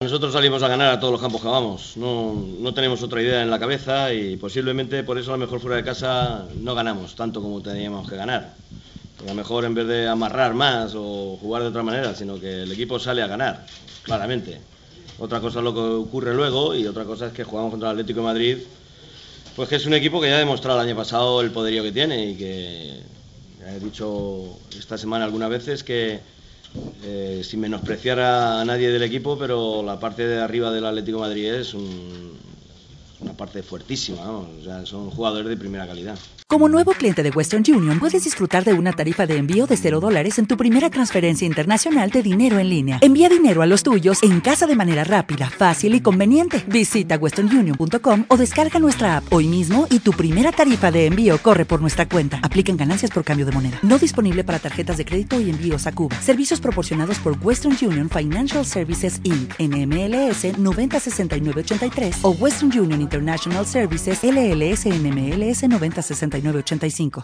Nosotros salimos a ganar a todos los campos que vamos. No, no tenemos otra idea en la cabeza y posiblemente por eso a lo mejor fuera de casa no ganamos tanto como teníamos que ganar. A lo mejor en vez de amarrar más o jugar de otra manera, sino que el equipo sale a ganar, claramente. Otra cosa es lo que ocurre luego y otra cosa es que jugamos contra el Atlético de Madrid, pues que es un equipo que ya ha demostrado el año pasado el poderío que tiene y que he dicho esta semana algunas veces que eh, sin menospreciar a nadie del equipo, pero la parte de arriba del Atlético de Madrid es un, una parte fuertísima, ¿no? o sea, son jugadores de primera calidad. Como nuevo cliente de Western Union, puedes disfrutar de una tarifa de envío de 0 dólares en tu primera transferencia internacional de dinero en línea. Envía dinero a los tuyos en casa de manera rápida, fácil y conveniente. Visita westernunion.com o descarga nuestra app hoy mismo y tu primera tarifa de envío corre por nuestra cuenta. Aplican ganancias por cambio de moneda. No disponible para tarjetas de crédito y envíos a Cuba. Servicios proporcionados por Western Union Financial Services Inc. NMLS 906983 o Western Union International Services LLS NMLS 906985.